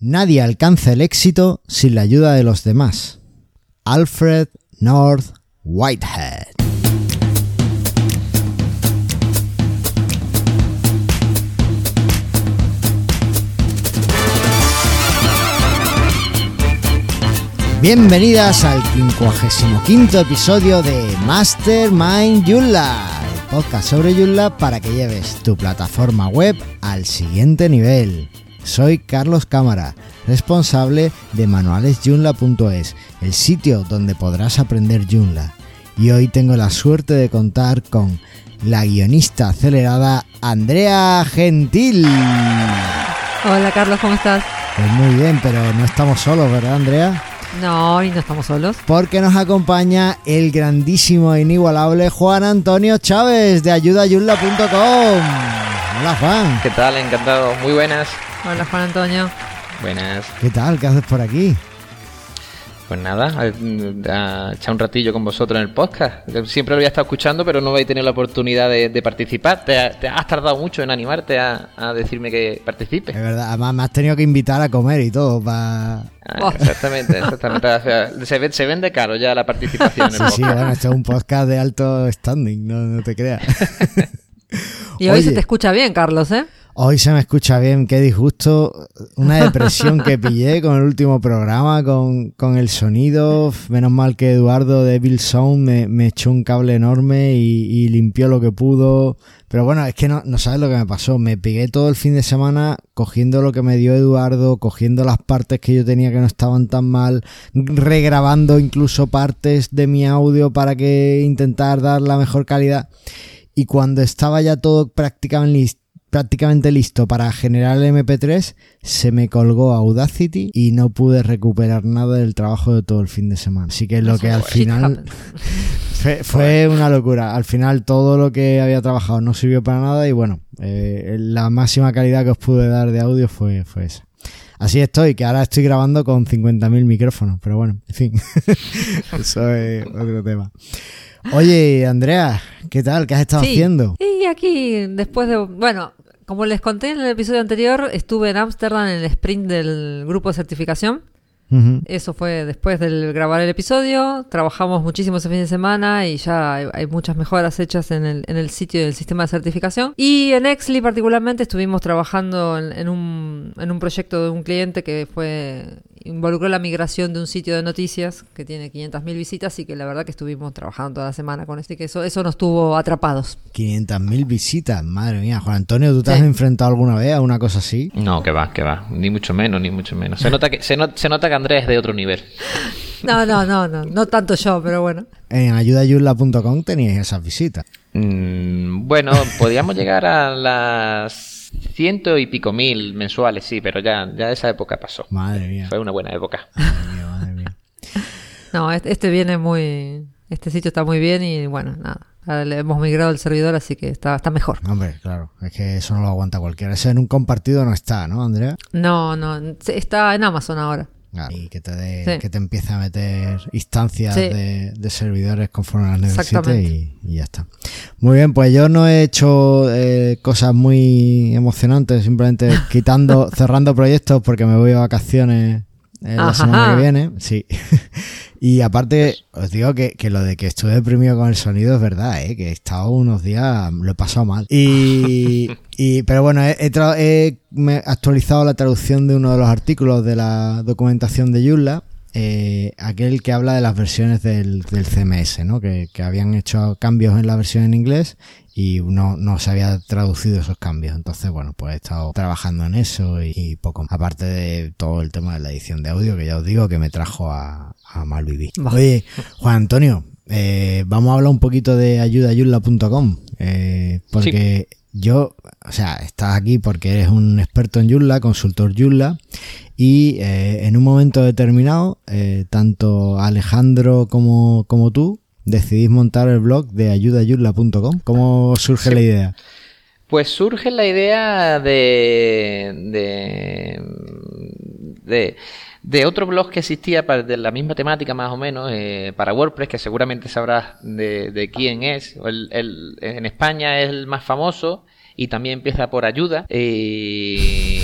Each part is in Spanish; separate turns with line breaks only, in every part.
Nadie alcanza el éxito sin la ayuda de los demás. Alfred North Whitehead. Bienvenidas al 55 episodio de Mastermind Joomla, el podcast sobre Joomla para que lleves tu plataforma web al siguiente nivel. Soy Carlos Cámara, responsable de manualesjoomla.es, el sitio donde podrás aprender Joomla. Y hoy tengo la suerte de contar con la guionista acelerada Andrea Gentil.
Hola Carlos, ¿cómo estás?
Pues muy bien, pero no estamos solos, ¿verdad Andrea?
No, hoy no estamos solos.
Porque nos acompaña el grandísimo e inigualable Juan Antonio Chávez de ayudayunla.com. Hola Juan.
¿Qué tal? Encantado. Muy buenas.
Hola Juan Antonio.
Buenas.
¿Qué tal? ¿Qué haces por aquí?
Pues nada, a, a echar un ratillo con vosotros en el podcast. Siempre lo había estado escuchando, pero no habéis tenido la oportunidad de, de participar. Te, te, has tardado mucho en animarte a, a, decirme que participes.
Es verdad, además me has tenido que invitar a comer y todo para...
Ah, exactamente, exactamente. O sea, se, se, vende caro ya la participación en el
sí,
podcast.
Sí, bueno, esto es un podcast de alto standing, no, no te creas.
y hoy Oye, se te escucha bien, Carlos, ¿eh?
Hoy se me escucha bien, qué disgusto. Una depresión que pillé con el último programa, con, con el sonido. Menos mal que Eduardo de Bill Sound me, me, echó un cable enorme y, y, limpió lo que pudo. Pero bueno, es que no, no sabes lo que me pasó. Me pegué todo el fin de semana cogiendo lo que me dio Eduardo, cogiendo las partes que yo tenía que no estaban tan mal, regrabando incluso partes de mi audio para que intentar dar la mejor calidad. Y cuando estaba ya todo prácticamente listo, prácticamente listo para generar el MP3, se me colgó Audacity y no pude recuperar nada del trabajo de todo el fin de semana. Así que lo que al final fue, fue, una locura. Al final todo lo que había trabajado no sirvió para nada y bueno, eh, la máxima calidad que os pude dar de audio fue, fue esa. Así estoy, que ahora estoy grabando con 50.000 micrófonos, pero bueno, en fin, eso es otro tema. Oye, Andrea, ¿qué tal? ¿Qué has estado
sí.
haciendo?
Y aquí, después de. Bueno, como les conté en el episodio anterior, estuve en Ámsterdam en el sprint del grupo de certificación. Uh -huh. Eso fue después de grabar el episodio. Trabajamos muchísimo ese fin de semana y ya hay, hay muchas mejoras hechas en el, en el, sitio del sistema de certificación. Y en Exli particularmente estuvimos trabajando en, en, un, en un proyecto de un cliente que fue involucró la migración de un sitio de noticias que tiene 500.000 visitas y que la verdad que estuvimos trabajando toda la semana con este que eso, eso nos tuvo atrapados.
500.000 visitas, madre mía. Juan Antonio, ¿tú te has enfrentado alguna vez a una cosa así?
No, que va, que va. Ni mucho menos, ni mucho menos. Se nota que, se, no, se nota que Andrés es de otro nivel.
No, no, no, no, no tanto yo, pero bueno.
En ayudayurla.com teníais esas visitas.
Mm, bueno, podíamos llegar a las ciento y pico mil mensuales, sí, pero ya, ya esa época pasó.
Madre mía.
Fue una buena época.
Madre mía, madre mía.
no, este viene muy. Este sitio está muy bien y bueno, nada. Le hemos migrado el servidor, así que está, está mejor.
Hombre, claro, es que eso no lo aguanta cualquiera. Ese en un compartido no está, ¿no, Andrea?
No, no, está en Amazon ahora.
Y que te, de, sí. que te empiece a meter instancias sí. de, de, servidores conforme las necesites y, y, ya está. Muy bien, pues yo no he hecho eh, cosas muy emocionantes, simplemente quitando, cerrando proyectos porque me voy a vacaciones eh, la semana que viene. Sí. Y aparte, os digo que, que, lo de que estuve deprimido con el sonido es verdad, ¿eh? que he estado unos días, lo he pasado mal. Y, y pero bueno, he, he, he actualizado la traducción de uno de los artículos de la documentación de Joomla. Eh, aquel que habla de las versiones del, del CMS, ¿no? Que, que, habían hecho cambios en la versión en inglés y no, no se había traducido esos cambios. Entonces, bueno, pues he estado trabajando en eso y, y poco. Aparte de todo el tema de la edición de audio, que ya os digo que me trajo a, a mal vivir. Oye, Juan Antonio, eh, vamos a hablar un poquito de ayudayurla.com. Eh, porque sí. yo, o sea, estás aquí porque eres un experto en Joomla, consultor Joomla, y eh, en un momento determinado, tanto Alejandro como, como tú decidís montar el blog de ayudayurla.com. ¿Cómo surge sí. la idea?
Pues surge la idea de, de, de, de otro blog que existía para, de la misma temática más o menos eh, para WordPress, que seguramente sabrás de, de quién es. El, el, en España es el más famoso y también empieza por ayuda. Eh,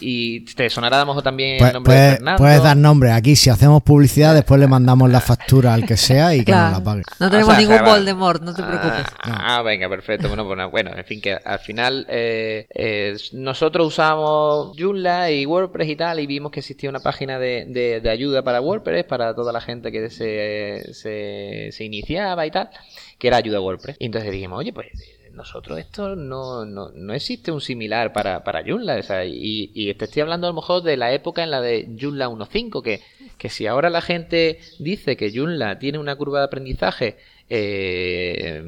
y, te sonará a lo mejor también
el nombre de Fernando. Puedes dar nombre aquí, si hacemos publicidad, después le mandamos la factura al que sea y que nos la pague.
No tenemos ningún Voldemort, no te ah, preocupes.
Ah, venga, perfecto. Bueno, bueno, bueno, en fin, que al final eh, eh, nosotros usamos Joomla y WordPress y tal, y vimos que existía una página de, de, ayuda para WordPress, para toda la gente que se, se, se iniciaba y tal, que era ayuda WordPress. Y entonces dijimos, oye, pues nosotros esto no, no, no existe un similar para, para Joomla. Y, y, te estoy hablando a lo mejor de la época en la de Joomla 1.5, que, que si ahora la gente dice que Joomla tiene una curva de aprendizaje eh,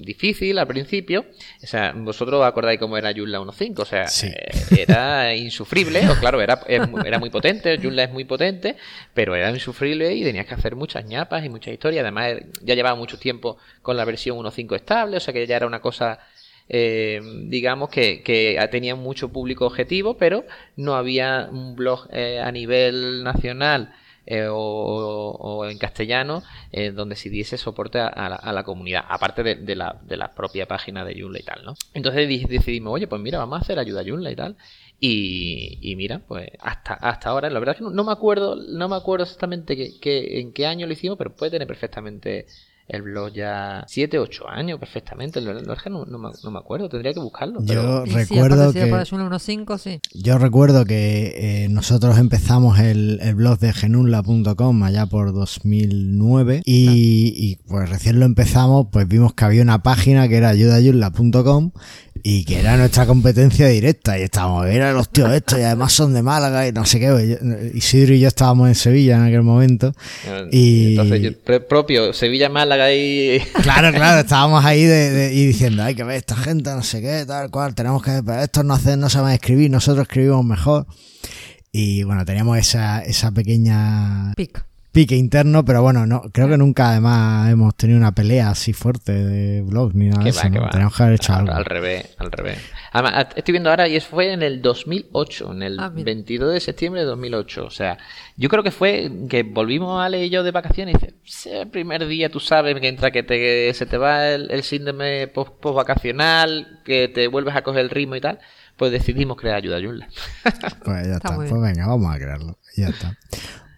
difícil al principio. O sea, vosotros acordáis cómo era Joomla 1.5, o sea, eh, era insufrible, o claro, era, era muy potente, Joomla es muy potente, pero era insufrible y tenías que hacer muchas ñapas y muchas historias. Además, ya llevaba mucho tiempo con la versión 1.5 estable, o sea que ya era una cosa eh, digamos que, que, tenía mucho público objetivo, pero no había un blog eh, a nivel nacional eh, o, en castellano eh, donde se diese soporte a, la, comunidad, aparte de, la, de, la, propia página de Joomla y tal, ¿no? Entonces decidimos, oye, pues mira, vamos a hacer ayuda a Joomla y tal. Y, mira, pues hasta, hasta ahora, la verdad es que no, me acuerdo, no me acuerdo exactamente que, en qué año lo hicimos, pero puede tener perfectamente el blog ya 7, 8 años perfectamente. No, no, me, acuerdo, tendría que buscarlo.
Yo recuerdo que. Yo recuerdo que nosotros empezamos el, blog de genunla.com allá por 2009 y, y, pues recién lo empezamos, pues vimos que había una página que era ayudayunla.com y que era nuestra competencia directa y estábamos, era los tíos estos y además son de Málaga y no sé qué. Isidro y yo estábamos en Sevilla en aquel momento. Y
entonces, propio, Sevilla, Málaga y...
Claro, claro, estábamos ahí de, y diciendo, hay que ver esta gente, no sé qué, tal cual, tenemos que, pero estos no, hacen, no saben escribir, nosotros escribimos mejor. Y bueno, teníamos esa, esa pequeña...
Pica
pique interno, pero bueno, no creo que nunca además hemos tenido una pelea así fuerte de blog ni nada de eso. Tenemos que haber hecho
algo. Al revés, al revés. Además, estoy viendo ahora y eso fue en el 2008, en el 22 ah, de septiembre de 2008. O sea, yo creo que fue que volvimos a leer yo de vacaciones y dice, el primer día tú sabes que entra que te, se te va el, síndrome post, vacacional, que te vuelves a coger el ritmo y tal pues decidimos crear Ayuda Joomla.
pues ya está, pues venga, vamos a crearlo. Ya está.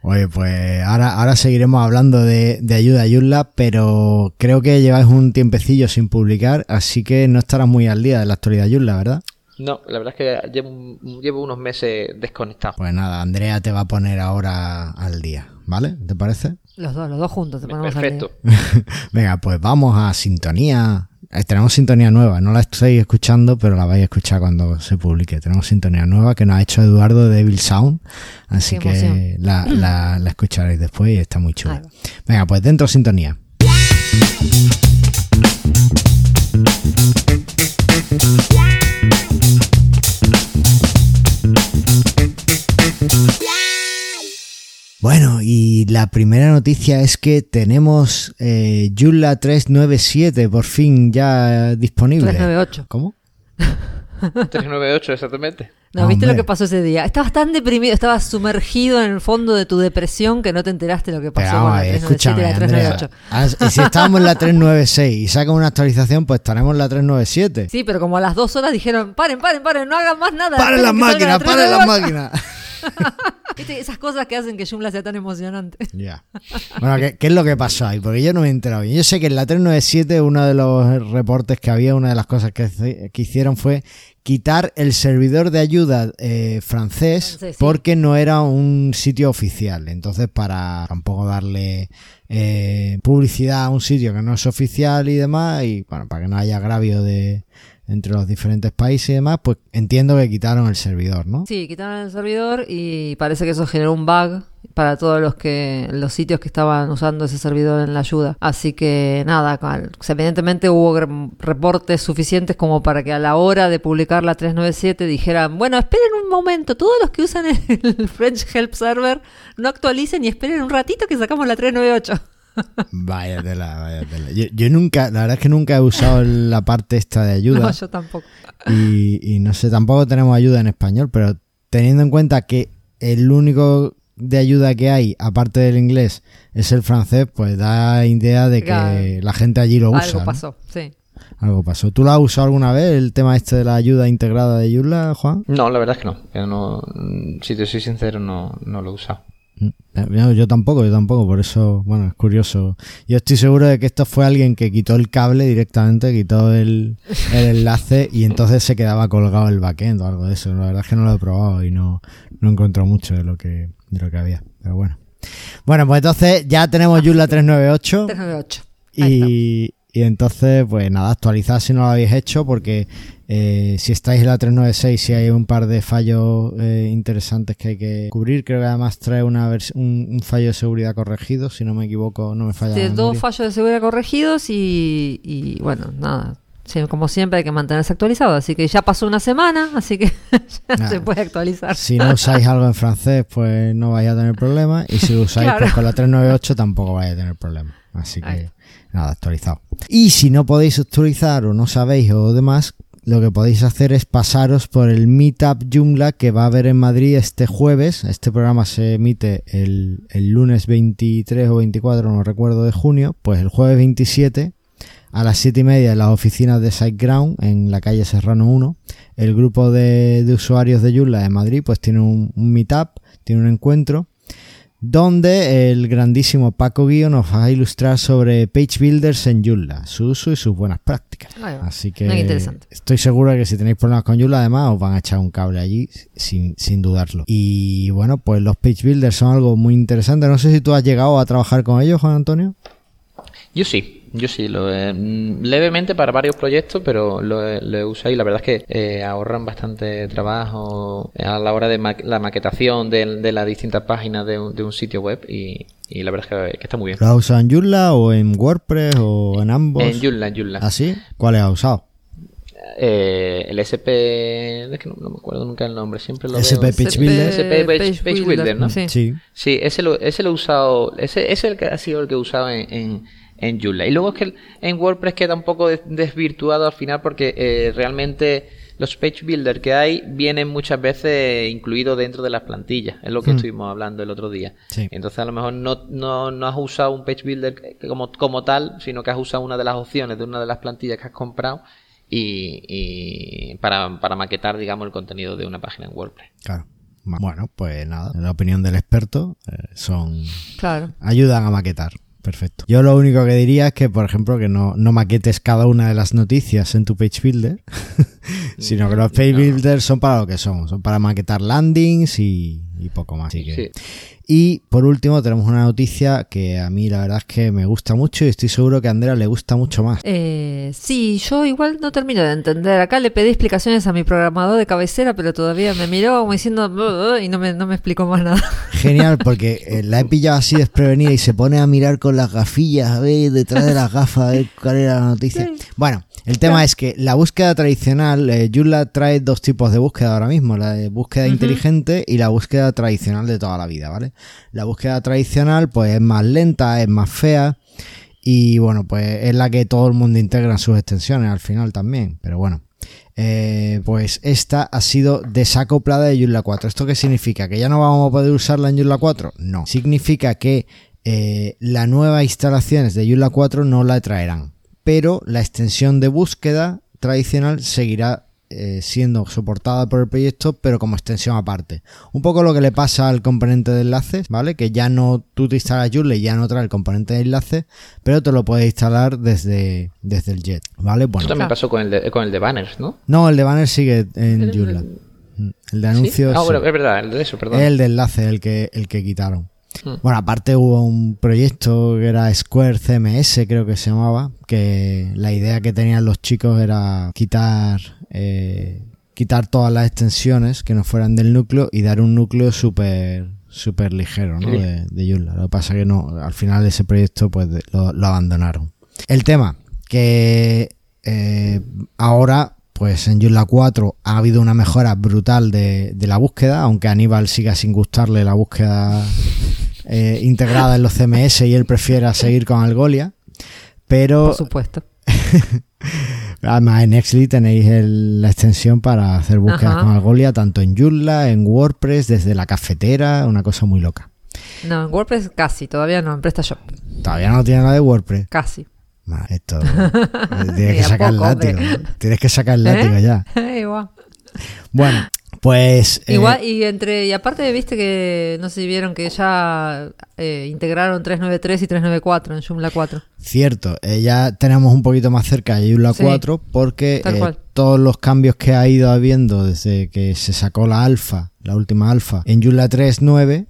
Oye, pues ahora, ahora seguiremos hablando de, ayuda a Joomla, pero creo que lleváis un tiempecillo sin publicar, así que no estarás muy al día de la actualidad de Joomla, ¿verdad?
No, la verdad es que llevo, llevo unos meses desconectado.
Pues nada, Andrea te va a poner ahora al día, ¿vale? ¿Te parece?
Los dos, los dos juntos te ponemos
Perfecto.
Venga, pues vamos a sintonía tenemos sintonía nueva, no la estoy escuchando, pero la vais a escuchar cuando se publique. Tenemos sintonía nueva que nos ha hecho Eduardo de Devil Sound, así que la, la, escucharéis después y está muy chula. Venga, pues dentro sintonía. Bueno, y la primera noticia es que tenemos eh, 397 por fin ya disponible.
398.
¿Cómo?
398, exactamente.
No, ¿viste lo que pasó ese día? Estabas tan deprimido, estabas sumergido en el fondo de tu depresión que no te enteraste lo que pasó con la 397 y la 398.
Ah, y si estábamos en la 396 y sacan una actualización, pues estaremos en la 397.
Sí, pero como a las dos horas dijeron, paren, paren, paren, no hagan más nada.
Paren las máquinas, paren las máquinas.
Esas cosas que hacen que Joomla sea tan emocionante.
Ya. Bueno, ¿qué, es lo que pasó ahí? Porque yo no me he enterado bien. Yo sé que en la 397 uno de los reportes que había, una de las cosas que, hicieron fue quitar el servidor de ayuda eh, francés, porque no era un sitio oficial. Entonces, para tampoco darle eh, publicidad a un sitio que no es oficial y demás, y bueno, para que no haya agravio de entre los diferentes países y demás, pues entiendo que quitaron el servidor, ¿no?
Sí, quitaron el servidor y parece que eso generó un bug para todos los que los sitios que estaban usando ese servidor en la ayuda. Así que nada, evidentemente hubo reportes suficientes como para que a la hora de publicar la 397 dijeran, bueno, esperen un momento, todos los que usan el French Help Server no actualicen y esperen un ratito que sacamos la 398.
Vaya tela, vaya tela. Yo, nunca, la verdad es que nunca he usado la parte esta de ayuda.
No, yo tampoco.
Y, no sé, tampoco tenemos ayuda en español, pero teniendo en cuenta que el único de ayuda que hay, aparte del inglés, es el francés, pues da idea de que la gente allí lo usa.
Algo pasó, sí.
algo pasó. ¿Tú lo has usado alguna vez, el tema este de la ayuda integrada de Joomla, Juan?
No, la verdad es que no. no si te soy sincero, no, no lo he usado.
Mm, yo tampoco, yo tampoco, por eso, bueno, es curioso. Yo estoy seguro de que esto fue alguien que quitó el cable directamente, quitó el, enlace y entonces se quedaba colgado el backend o algo de eso. La verdad es que no lo he probado y no, no encontrado mucho de lo que, de lo que había, pero bueno. Bueno, pues entonces ya tenemos Joomla 398. 398. Y, y entonces, pues nada, actualizad si no lo habéis hecho, porque eh, si estáis en la 396, si hay un par de fallos eh, interesantes que hay que cubrir. Creo que además trae una un, fallo de seguridad corregido, si no me equivoco, no me falla.
Sí, dos fallos de seguridad corregidos y, y bueno, nada. como siempre hay que mantenerse actualizado, así que ya pasó una semana, así que ya se puede actualizar.
Si no usáis algo en francés, pues no vais a tener problema, y si usáis pues, con la 398 tampoco vais a tener problema. Así que nada, actualizado. Y si no podéis actualizar o no sabéis o demás, lo que podéis hacer es pasaros por el Meetup Joomla que va a haber en Madrid este jueves. Este programa se emite el, lunes 23 o 24, no recuerdo, de junio. Pues el jueves 27 a las 7 y media en las oficinas de SiteGround en la calle Serrano 1. El grupo de, usuarios de Joomla de Madrid pues tiene un meetup, tiene un encuentro donde el grandísimo Paco Guío nos va a ilustrar sobre page builders en Joomla, su uso y sus buenas prácticas. Así que estoy seguro de que si tenéis problemas con Joomla, además os van a echar un cable allí sin, sin dudarlo. Y bueno, pues los page builders son algo muy interesante. No sé si tú has llegado a trabajar con ellos, Juan Antonio.
Yo sí, yo sí, lo mm, levemente para varios proyectos, pero lo, he usado y la verdad es que eh, ahorran bastante trabajo a la hora de la maquetación de, las distintas páginas de un, sitio web y, la verdad es que, está muy bien.
¿Lo has usado en Joomla o en WordPress o en ambos?
En Joomla, en Joomla.
¿Ah, sí? ¿Cuál has usado?
Eh, el SP, es que no, me acuerdo nunca el nombre, siempre lo
SP Page Builder.
SP Page, Builder, ¿no? Sí. Sí, ese lo, ese lo he usado, ese, es el que ha sido el que he usado en en Joomla. Y luego es que en WordPress queda un poco desvirtuado al final porque eh, realmente los page builder que hay vienen muchas veces incluidos dentro de las plantillas. Es lo que hmm. estuvimos hablando el otro día. Entonces a lo mejor no, no, no, has usado un page builder como, como tal, sino que has usado una de las opciones de una de las plantillas que has comprado y, para, para maquetar, digamos, el contenido de una página en WordPress.
Claro. Bueno, pues nada, la opinión del experto eh, son... Claro. Ayudan a maquetar. Perfecto. Yo lo único que diría es que, por ejemplo, que no, no maquetes cada una de las noticias en tu page builder, sino que los page builders son para lo que son, son para maquetar landings y, poco más. Así que, y por último, tenemos una noticia que a mí la verdad es que me gusta mucho y estoy seguro que a Andrea le gusta mucho más.
Eh, sí, yo igual no termino de entender. Acá le pedí explicaciones a mi programador de cabecera, pero todavía me miró como diciendo y no me, no me explicó más nada.
Genial, porque eh, la he pillado así desprevenida y se pone a mirar con las gafillas, a ver detrás de las gafas, a ver cuál era la noticia. Bueno, el tema es que la búsqueda tradicional, eh, Joomla trae dos tipos de búsqueda ahora mismo, la de búsqueda inteligente y la búsqueda tradicional de toda la vida, ¿vale? La búsqueda tradicional pues es más lenta, es más fea y bueno, pues es la que todo el mundo integra en sus extensiones al final también, pero bueno. Eh, pues esta ha sido desacoplada de Joomla 4. ¿Esto qué significa? ¿Que ya no vamos a poder usarla en Joomla 4? No. Significa que eh, las nuevas instalaciones de Joomla 4 no la traerán. Pero la extensión de búsqueda tradicional seguirá eh, siendo soportada por el proyecto, pero como extensión aparte. Un poco lo que le pasa al componente de enlaces, ¿vale? Que ya no tú te instalas Joomla y ya no trae el componente de enlace, pero te lo puedes instalar desde, desde el Jet, ¿vale?
Bueno. Eso también pasó con el, de, con el de banners, ¿no?
No, el de banners sigue en Joomla. Mm, el de anuncios.
Ah, bueno, es verdad, el de eso, perdón.
El de enlace, el que, el que quitaron. Hmm. Bueno, aparte hubo un proyecto que era Square CMS, creo que se llamaba, que la idea que tenían los chicos era quitar eh, quitar todas las extensiones que no fueran del núcleo y dar un núcleo súper súper ligero ¿no? de, de Joomla. Lo que pasa que no, al final ese proyecto pues lo, abandonaron. El tema que eh, ahora pues en Joomla 4 ha habido una mejora brutal de, de, la búsqueda, aunque a Aníbal siga sin gustarle la búsqueda eh, integrada en los CMS y él prefiera seguir con Algolia. Pero.
Por supuesto.
Además, en Exly tenéis la extensión para hacer búsquedas con Algolia, tanto en Joomla, en WordPress, desde la cafetera, una cosa muy loca.
No, en WordPress casi, todavía no, en PrestaShop.
Todavía no tiene nada de WordPress.
Casi.
esto. tienes que sacar el látigo. Tienes que sacar el látigo ya. bueno, pues.
Eh, Igual, y entre. Y aparte, viste que. No sé si vieron que ya eh, integraron 393 y 394 en Joomla 4.
Cierto, eh, ya tenemos un poquito más cerca de Joomla 4 porque todos los cambios que ha ido habiendo desde que se sacó la alfa, la última alfa, en Joomla 3.9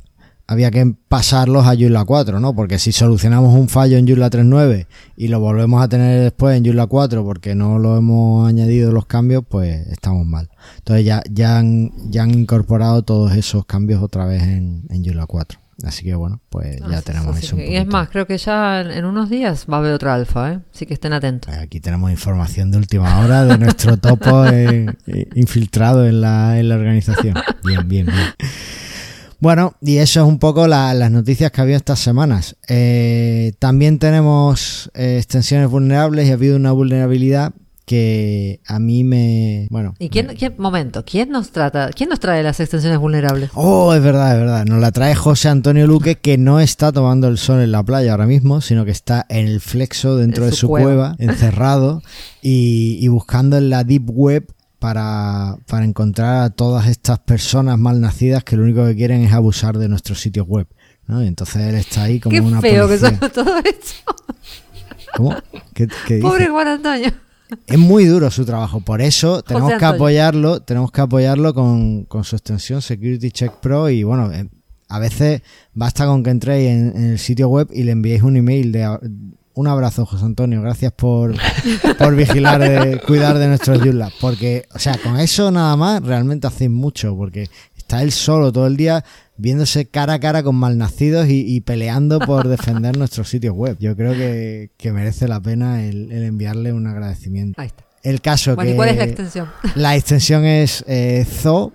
había que pasarlos a Joomla 4, ¿no? Porque si solucionamos un fallo en Joomla 3.9 y lo volvemos a tener después en Joomla 4 porque no lo hemos añadido los cambios, pues estamos mal. Entonces ya, ya, han, ya han incorporado todos esos cambios otra vez en, en Joomla 4. Así que bueno, pues ya ah, tenemos eso.
y es más, creo que ya en, unos días va a haber otra alfa, ¿eh? Así que estén atentos.
Aquí tenemos información de última hora de nuestro topo eh, eh, infiltrado en la, en la organización. Bien, bien, bien. Bueno, y eso es un poco las noticias que ha habido estas semanas. Eh, también tenemos eh, extensiones vulnerables y ha habido una vulnerabilidad que a mí me bueno
y quién, momento quién nos trata quién nos trae las extensiones vulnerables
oh es verdad es verdad nos la trae José Antonio Luque que no está tomando el sol en la playa ahora mismo sino que está en el flexo dentro de su, cueva. encerrado y, y buscando en la deep web para, encontrar a todas estas personas malnacidas que lo único que quieren es abusar de nuestros sitios web. ¿no? Y entonces él está ahí como
Qué
una
feo que son todo esto.
¿Cómo? ¿Qué,
Pobre Juan Antonio.
Es muy duro su trabajo, por eso tenemos que apoyarlo, tenemos que apoyarlo con, su extensión Security Check Pro y bueno, eh, a veces basta con que entréis en, en, el sitio web y le enviéis un email de un abrazo, José Antonio. Gracias por, por vigilar, cuidar de nuestros Joomla. Porque, o sea, con eso nada más realmente hacéis mucho. Porque está él solo todo el día viéndose cara a cara con malnacidos y, peleando por defender nuestros sitios web. Yo creo que, merece la pena el, enviarle un agradecimiento.
Ahí está.
El caso
que. cuál es la extensión?
La extensión es eh, Zo,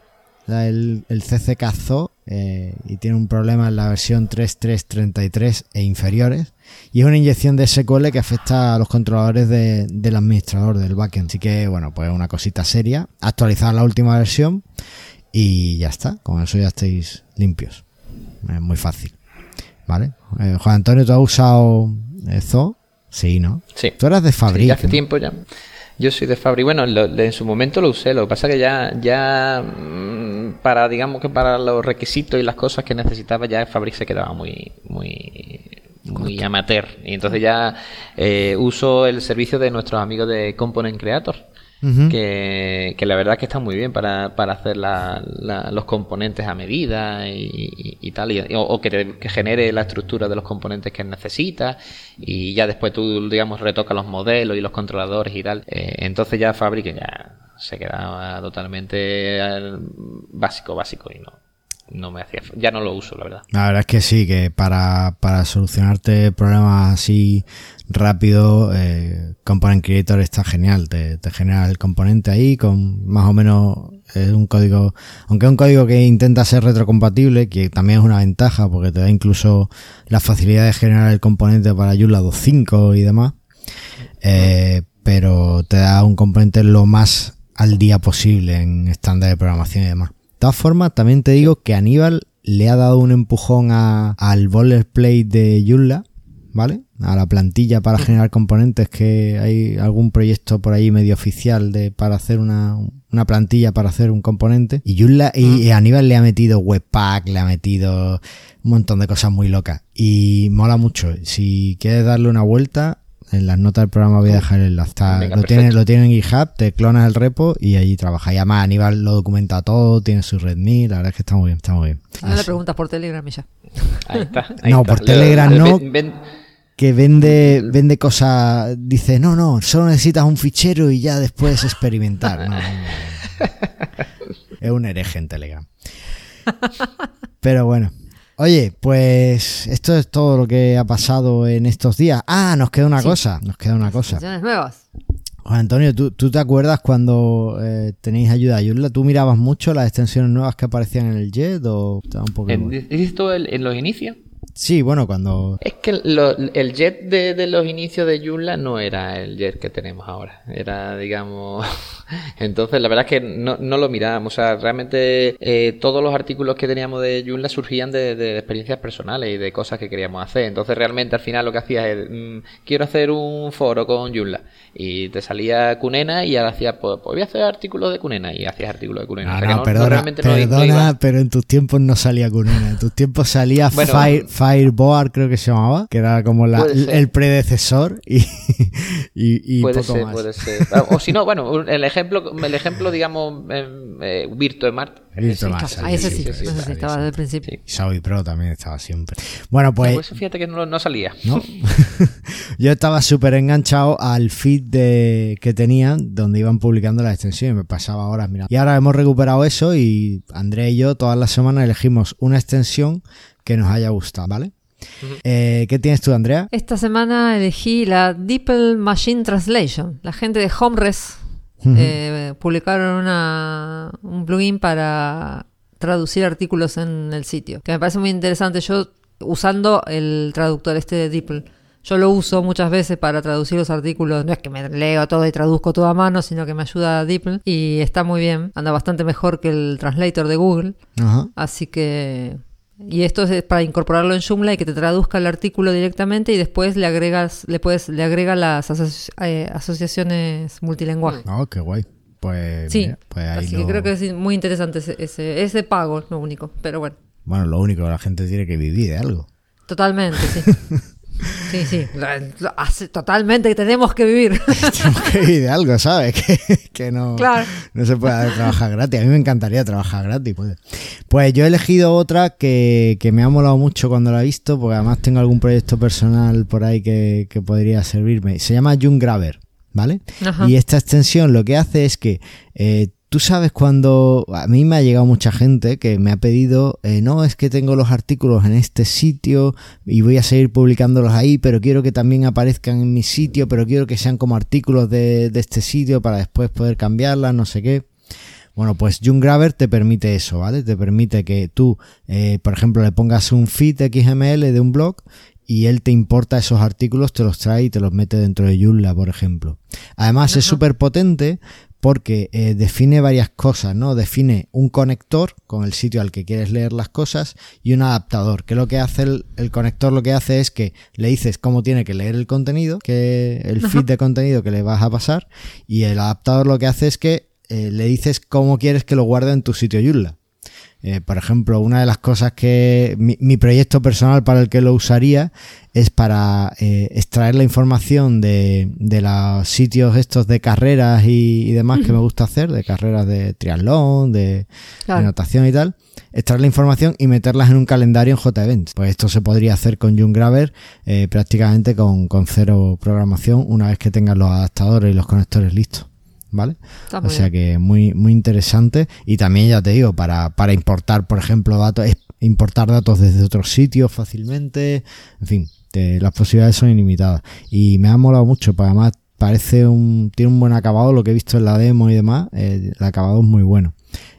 el, el CCK Zo, eh, y tiene un problema en la versión 3.3.33 e inferiores. Y es una inyección de SQL que afecta a los controladores del administrador del backend. Así que, bueno, pues una cosita seria. Actualizar la última versión y ya está. Con eso ya estáis limpios. Es muy fácil. ¿Vale? Eh, Juan Antonio, ¿tú has usado eso? Sí, ¿no?
Sí.
Tú eras de Fabric.
hace tiempo ya. Yo soy de Fabric. Bueno, en su momento lo usé. Lo que pasa es que ya, ya mm, para, digamos que para los requisitos y las cosas que necesitaba, ya Fabric se quedaba muy, muy muy amateur. Y entonces ya eh, uso el servicio de nuestros amigos de Component Creator. Que, la verdad que está muy bien para, hacer los componentes a medida y, tal, o, que, genere la estructura de los componentes que necesitas y ya después tú, digamos, retocas los modelos y los controladores y tal. Eh, entonces ya Fabric ya se quedaba totalmente eh, básico, básico y no, no me hacía, ya no lo uso, la verdad.
La verdad es que sí, que para, para solucionarte problemas así rápido, eh, Component Creator está genial, te, te, genera el componente ahí con más o menos es un código, aunque es un código que intenta ser retrocompatible, que también es una ventaja porque te da incluso la facilidad de generar el componente para Joomla 2.5 y demás, eh, pero te da un componente lo más al día posible en estándar de programación y demás todas formas, también te digo que Aníbal le ha dado un empujón a, al boilerplate de Joomla, ¿vale? A la plantilla para generar componentes, que hay algún proyecto por ahí medio oficial de para hacer una, una plantilla para hacer un componente. Y Joomla, y, Aníbal le ha metido Webpack, le ha metido un montón de cosas muy locas. Y mola mucho. Si quieres darle una vuelta, en las notas del programa voy a dejar el enlace. lo, tiene, lo tiene en GitHub, te clonas el repo y allí trabaja. Y además Aníbal lo documenta todo, tiene su REDME, la verdad es que está muy bien, está muy bien.
No le preguntas por Telegram ya.
Ahí está.
no, por Telegram no. que vende, vende cosas, dice, no, no, solo necesitas un fichero y ya después experimentar. es un hereje en Telegram. Pero bueno, Oye, pues esto es todo lo que ha pasado en estos días. Ah, nos queda una cosa, nos queda una cosa.
nuevas.
Juan Antonio, ¿tú, te acuerdas cuando eh, tenéis ayuda a Yula? ¿Tú mirabas mucho las extensiones nuevas que aparecían en el JET o
un poco ¿En, ¿Dices tú en los inicios?
Sí, bueno, cuando...
Es que el jet de, los inicios de Joomla no era el jet que tenemos ahora. Era, digamos... Entonces, la verdad es que no, lo mirábamos. O sea, realmente eh, todos los artículos que teníamos de Joomla surgían de, experiencias personales y de cosas que queríamos hacer. Entonces, realmente al final lo que hacías es, mm, quiero hacer un foro con Joomla. Y te salía Cunena y ahora hacías, pues, pues, voy a hacer artículos de Cunena y hacías artículos de Cunena.
No, perdona, perdona pero en tus tiempos no salía Cunena. En tus tiempos salía Fire Fireboard creo que se llamaba, que era como el predecesor y, y,
puede
poco
ser,
más.
Puede ser. O si no, bueno, el ejemplo, el ejemplo digamos, eh, Virtuemart.
Ahí ese sí, sí, estaba desde el principio.
Y Saudi Pro también estaba siempre. Bueno, pues...
pues fíjate que no, no salía.
¿No? Yo estaba súper enganchado al feed de, que tenían, donde iban publicando las extensiones, me pasaba horas mirando. Y ahora hemos recuperado eso y André y yo todas las semanas elegimos una extensión que nos haya gustado, ¿vale? Eh, ¿Qué tienes tú, Andrea?
Esta semana elegí la DeepL Machine Translation. La gente de Homeres eh, publicaron una, un plugin para traducir artículos en el sitio, que me parece muy interesante. Yo usando el traductor este de DeepL. Yo lo uso muchas veces para traducir los artículos. No es que me leo todo y traduzco todo a mano, sino que me ayuda a DeepL. Y está muy bien. Anda bastante mejor que el translator de Google. Así que y esto es para incorporarlo en Joomla y que te traduzca el artículo directamente y después le agregas, le puedes, le agrega las eh, asociaciones multilingüe.
Oh, qué guay. Pues,
sí, pues así que creo que es muy interesante ese, ese, ese pago, lo único, pero bueno.
Bueno, lo único, la gente tiene que vivir de algo.
Totalmente, sí. Sí, sí, totalmente tenemos que vivir.
tenemos que vivir de algo, ¿sabes? Que, no, no se puede trabajar gratis. A mí me encantaría trabajar gratis. Pues, pues yo he elegido otra que, me ha molado mucho cuando la he visto, porque además tengo algún proyecto personal por ahí que, podría servirme. Se llama Jung Graver, ¿vale? Y esta extensión lo que hace es que eh, Tú sabes cuando a mí me ha llegado mucha gente que me ha pedido, eh, no, es que tengo los artículos en este sitio y voy a seguir publicándolos ahí, pero quiero que también aparezcan en mi sitio, pero quiero que sean como artículos de, este sitio para después poder cambiarlas, no sé qué. Bueno, pues JunGraver te permite eso, ¿vale? Te permite que tú, eh, por ejemplo, le pongas un feed XML de un blog y él te importa esos artículos, te los trae y te los mete dentro de Joomla, por ejemplo. Además es súper potente porque eh, define varias cosas, ¿no? Define un conector con el sitio al que quieres leer las cosas y un adaptador, que lo que hace el, conector lo que hace es que le dices cómo tiene que leer el contenido, que el feed de contenido que le vas a pasar y el adaptador lo que hace es que eh, le dices cómo quieres que lo guarde en tu sitio Joomla. Eh, por ejemplo, una de las cosas que mi, proyecto personal para el que lo usaría es para eh, extraer la información de, de, los sitios estos de carreras y, demás que me gusta hacer, de carreras de triatlón, de, natación y tal, extraer la información y meterlas en un calendario en JEvents. Pues esto se podría hacer con JungGraver eh, prácticamente con, con cero programación una vez que tengas los adaptadores y los conectores listos. ¿Vale? o sea que muy, muy interesante. Y también, ya te digo, para, para importar, por ejemplo, datos, importar datos desde otros sitios fácilmente. En fin, las posibilidades son ilimitadas. Y me ha molado mucho, porque además parece un, tiene un buen acabado, lo que he visto en la demo y demás, eh, el acabado es muy bueno.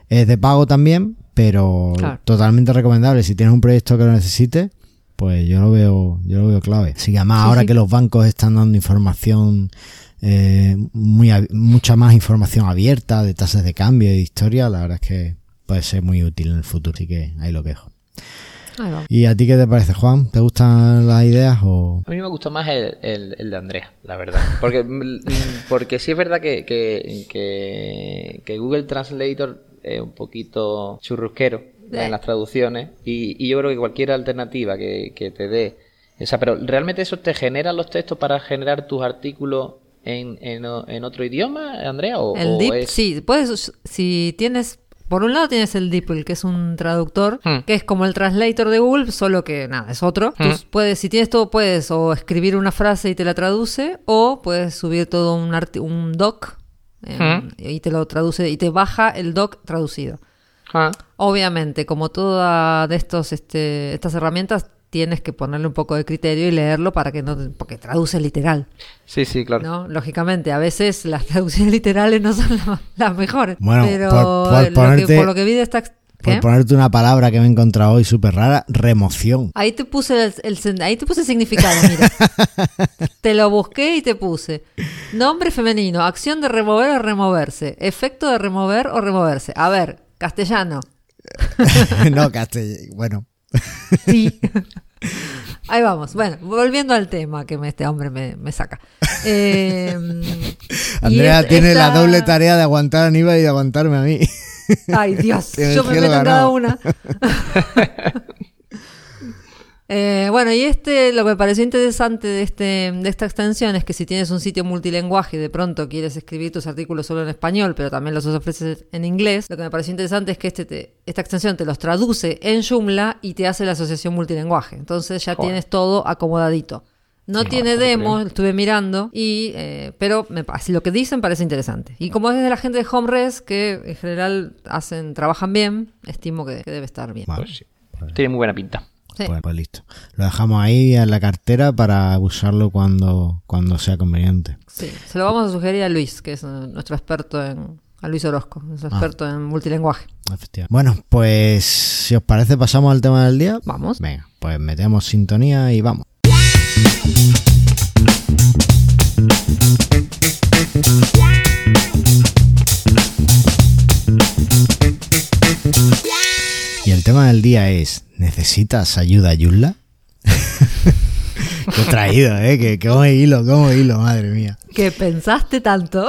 Es de pago también, pero totalmente recomendable. Si tienes un proyecto que lo necesites, pues yo lo veo, yo lo veo clave. Así que además ahora que los bancos están dando información eh, muy, mucha más información abierta de tasas de cambio y de historia, la verdad es que puede ser muy útil en el futuro, así que ahí lo dejo. ¿Y a ti qué te parece, Juan? ¿Te gustan las ideas o...?
A mí me gusta más el, el, de Andrea, la verdad. Porque, porque sí es verdad que, que, que, Google Translator es un poquito churrusquero en las traducciones y, y yo creo que cualquier alternativa que, que te dé... O sea, pero ¿realmente eso te genera los textos para generar tus artículos en, en, otro idioma, Andrea? O,
el DeepL, sí, puedes, si tienes, por un lado tienes el DeepL, que es un traductor, hmm. que es como el translator de Google, solo que nada, es otro. Hmm. puedes, si tienes todo, puedes o escribir una frase y te la traduce, o puedes subir todo un, un doc hmm. y te lo traduce y te baja el doc traducido. Ah. Obviamente, como todas de estos, este, estas herramientas tienes que ponerle un poco de criterio y leerlo para que no, porque traduce literal.
Sí, sí, claro.
¿no? Lógicamente, a veces las traducciones literales no son las, mejores.
Bueno,
pero por, lo que, vi de esta
por ponerte una palabra que me he encontrado hoy súper rara, remoción.
Ahí te puse el, ahí te puse el significado, mira. te lo busqué y te puse. Nombre femenino, acción de remover o removerse, efecto de remover o removerse. A ver, castellano.
no, castellano, bueno.
Sí. Ahí vamos. Bueno, volviendo al tema que este hombre me, saca. Eh,
Andrea tiene la doble tarea de aguantar a Aníbal y de aguantarme a mí.
Ay, Dios, yo me meto en cada una. Eh, bueno, y este, lo que me pareció interesante de, este, de esta extensión es que si tienes un sitio multilenguaje y de pronto quieres escribir tus artículos solo en español, pero también los ofreces en inglés, lo que me pareció interesante es que este esta extensión te los traduce en Joomla y te hace la asociación multilenguaje. Entonces ya tienes todo acomodadito. No tiene demo, estuve mirando, y eh, pero me, lo que dicen parece interesante. Y como es de la gente de HomeRes, que en general hacen trabajan bien, estimo que, debe estar bien.
Pues tiene muy buena pinta.
Pues, pues, listo. Lo dejamos ahí en la cartera para usarlo cuando, cuando sea conveniente.
Sí, se lo vamos a sugerir a Luis, que es nuestro experto en. A Luis Orozco, nuestro ah. experto en multilenguaje.
Bueno, pues si os parece, pasamos al tema del día.
Vamos.
Venga, pues metemos sintonía y vamos. Tema del día es, ¿necesitas ayuda, Yulla? Qué traído, ¿eh? Que, como hilo, como hilo, madre mía.
Que pensaste tanto.